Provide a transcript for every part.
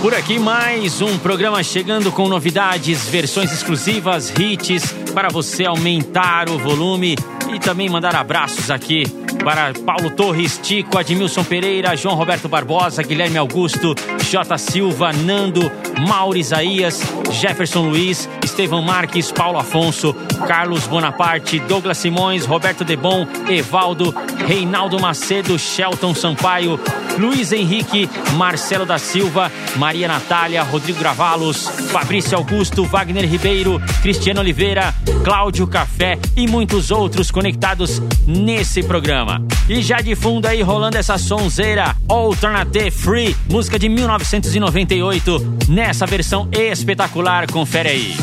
Por aqui mais um programa chegando com novidades, versões exclusivas, hits para você aumentar o volume e também mandar abraços aqui para Paulo Torres, Tico, Admilson Pereira, João Roberto Barbosa, Guilherme Augusto, J. Silva, Nando, Mauro Isaías, Jefferson Luiz, Estevão Marques, Paulo Afonso, Carlos Bonaparte, Douglas Simões, Roberto Debon, Evaldo, Reinaldo Macedo, Shelton Sampaio, Luiz Henrique, Marcelo da Silva, Maria Natália, Rodrigo Gravalos, Fabrício Augusto, Wagner Ribeiro, Cristiano Oliveira, Cláudio Café e muitos outros conectados nesse programa. E já de fundo aí rolando essa sonzeira Alternative Free, música de 1998, nessa versão espetacular, confere aí.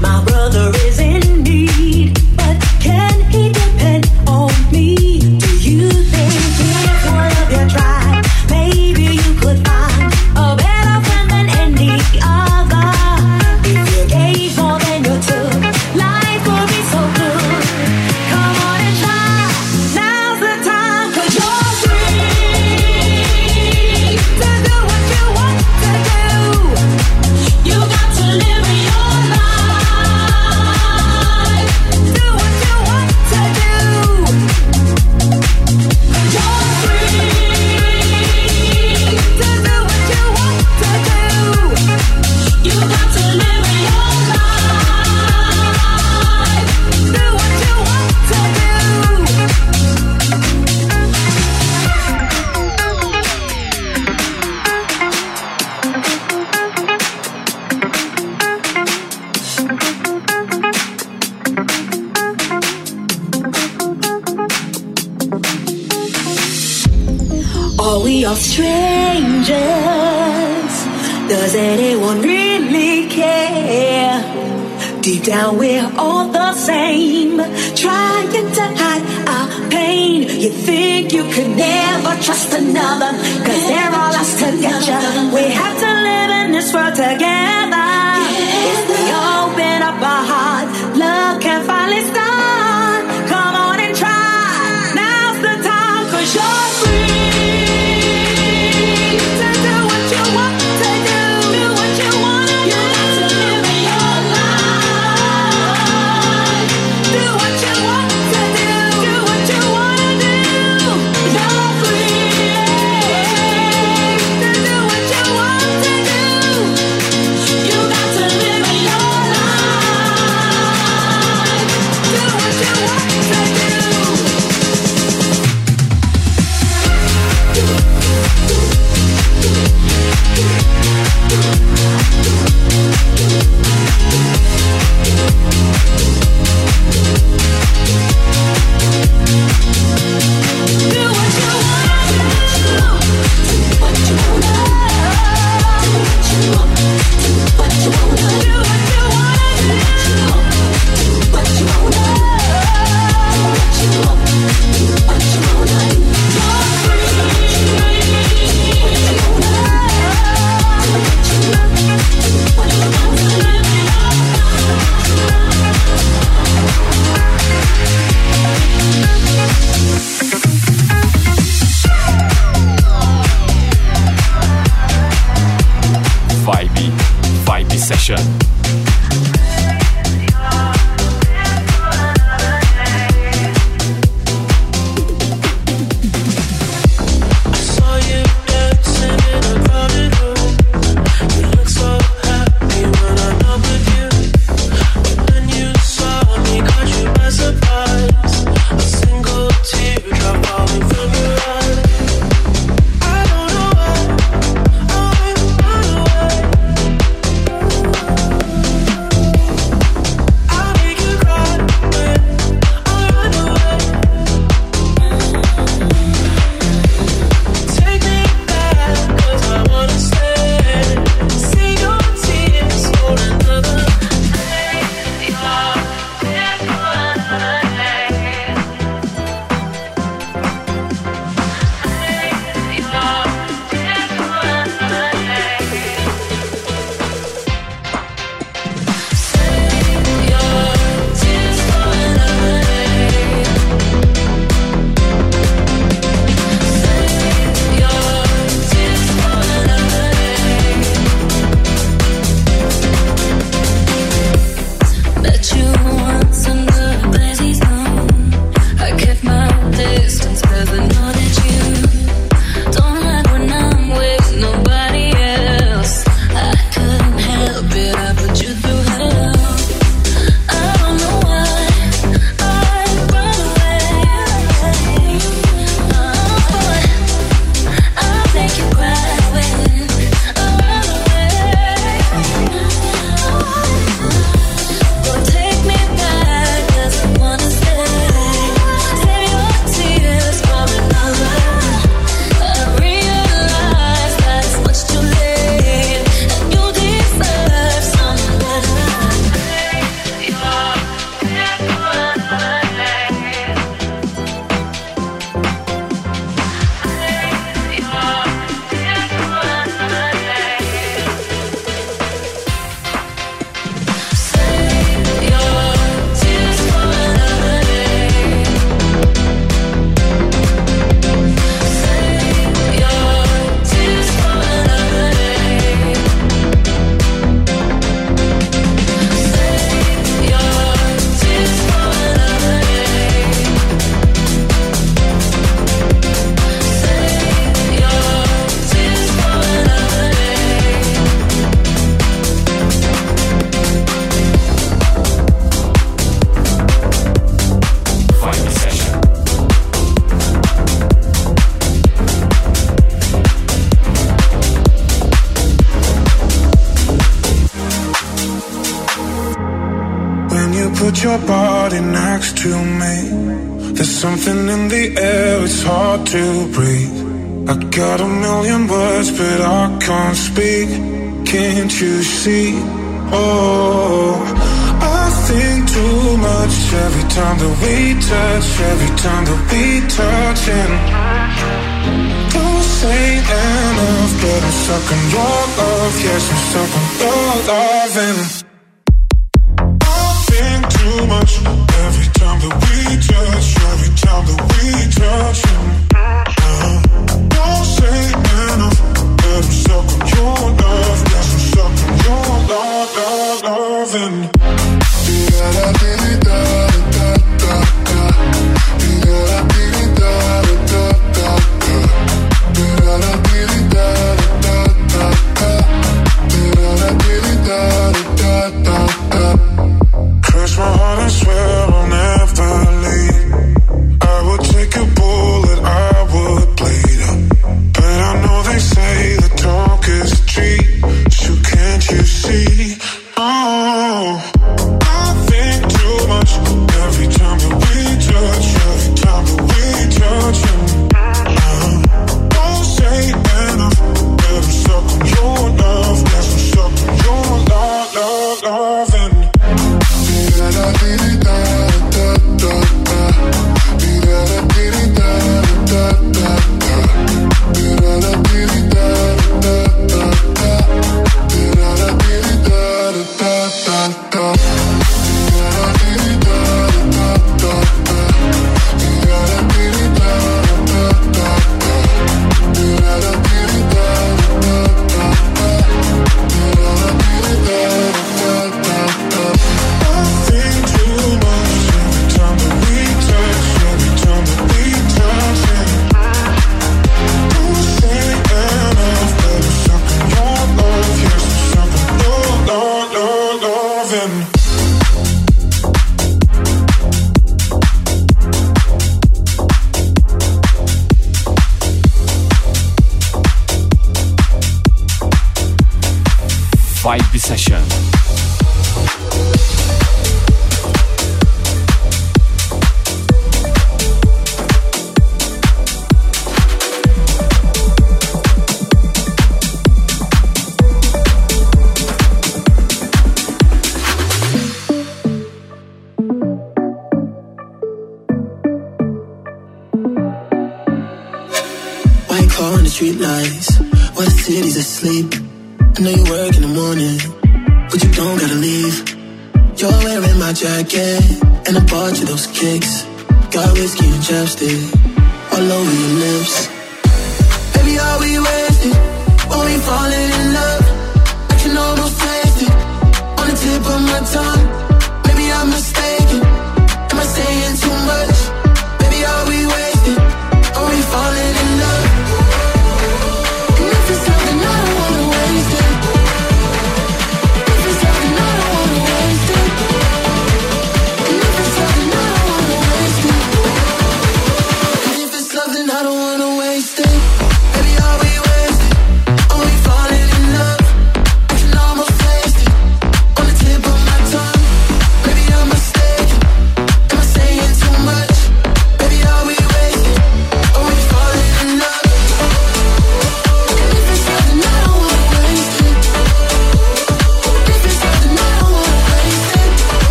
My brother put your body next to me. There's something in the air, it's hard to breathe. I got a million words, but I can't speak. Can't you see? Oh, I think too much every time that we touch, every time that we touch. And don't say enough, but I'm stuck on your love. Yes, I'm stuck your love. And touch, every time that we touch, every time that we touch.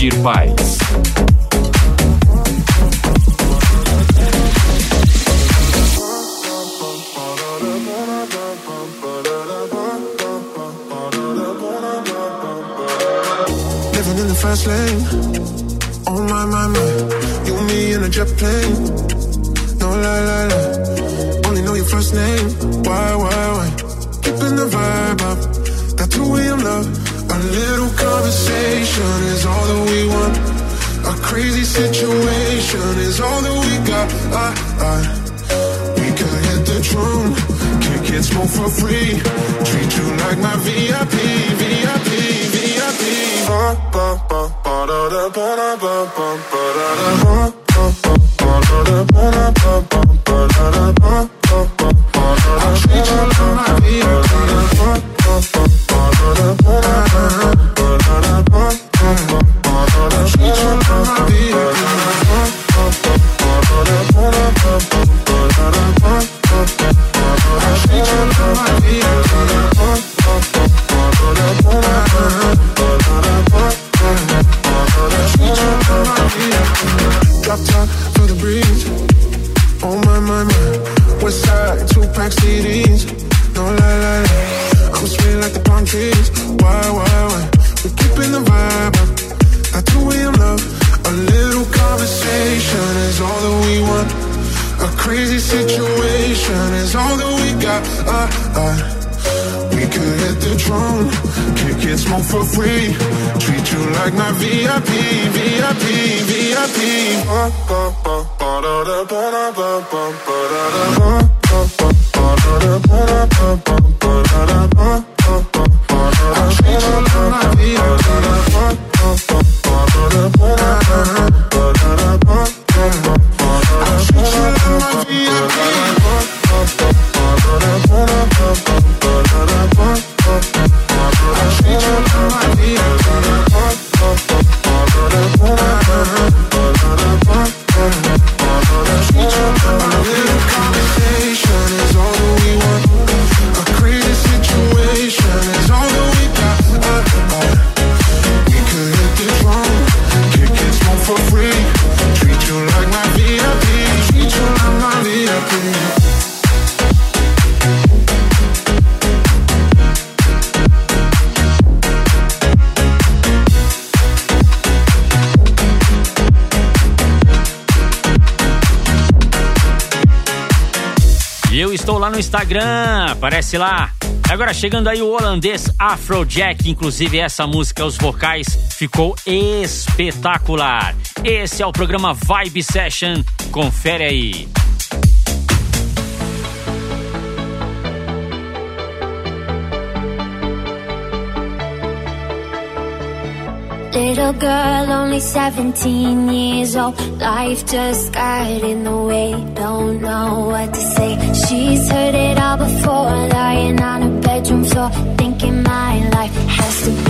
Dear Bites. Living in the fast lane dance floor for free. Treat you like my VIP, VIP, VIP. Ba ba ba ba da da ba da ba ba da da. crazy situation is all that we got. Uh, uh. We could hit the drum, kick it, smoke for free. Treat you like my VIP, VIP, VIP. I treat you like Instagram, aparece lá. Agora chegando aí o holandês Afrojack, inclusive essa música, os vocais, ficou espetacular. Esse é o programa Vibe Session, confere aí. Little girl, only 17 years old. Life just got in the way Don't know what to say. She's heard it all before Lying on her bedroom floor Thinking my life has to be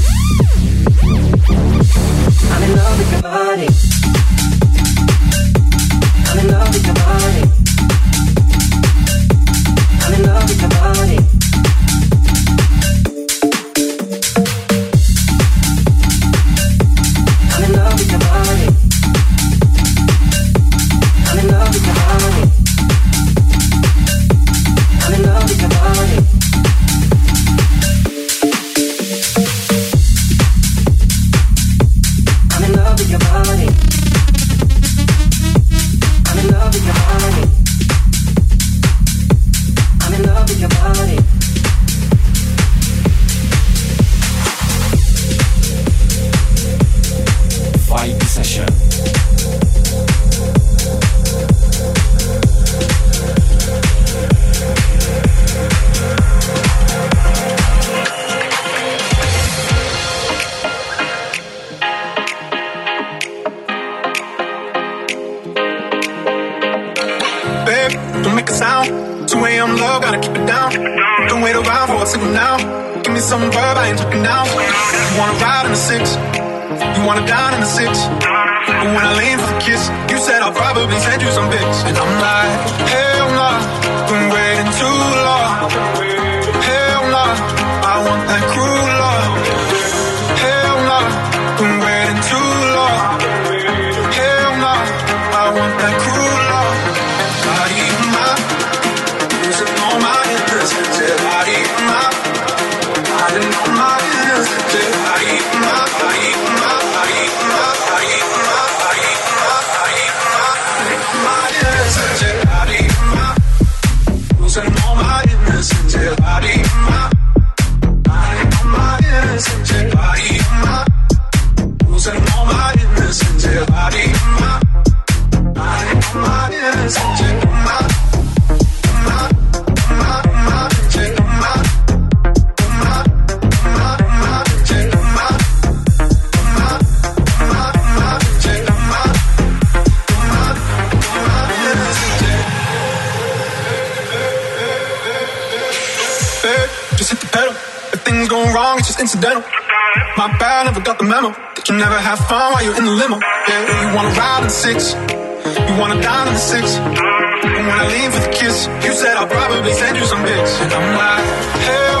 ride in six. You wanna dine in the six. And when I leave with a kiss, you said I'll probably send you some pics. And I'm like, hell.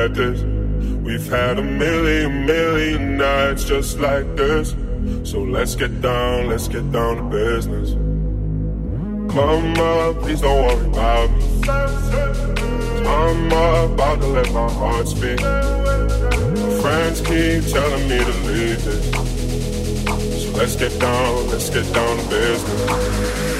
get this. We've had a million, million nights just like this. So let's get down, let's get down to business. Come up, please don't worry about me. I'm about to let my heart speak. Friends keep telling me to leave this. So let's get down, let's get down to business.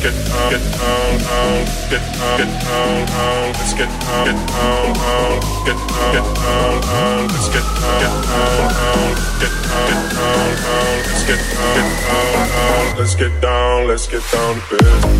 Get down, get down, down, get down, get down, down. Let's get down, get down, down, get down, get down, down. Let's get down, get down, down, get down, get down, down. Let's get down, get down, down. Let's get down, let's get down to business.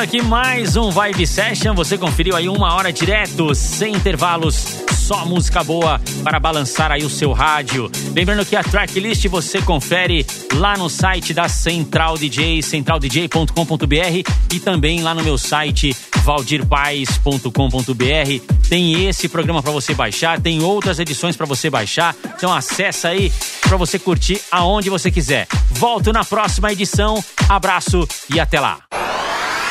Finalizando aqui mais um Vibe Session. Você conferiu aí uma hora direto, sem intervalos, só música boa para balançar aí o seu rádio. Lembrando que a tracklist você confere lá no site da Central DJ, centraldj.com.br e também lá no meu site valdirpaes.com.br. Tem esse programa para você baixar, tem outras edições para você baixar. Então acessa aí para você curtir aonde você quiser. Volto na próxima edição. Abraço e até lá.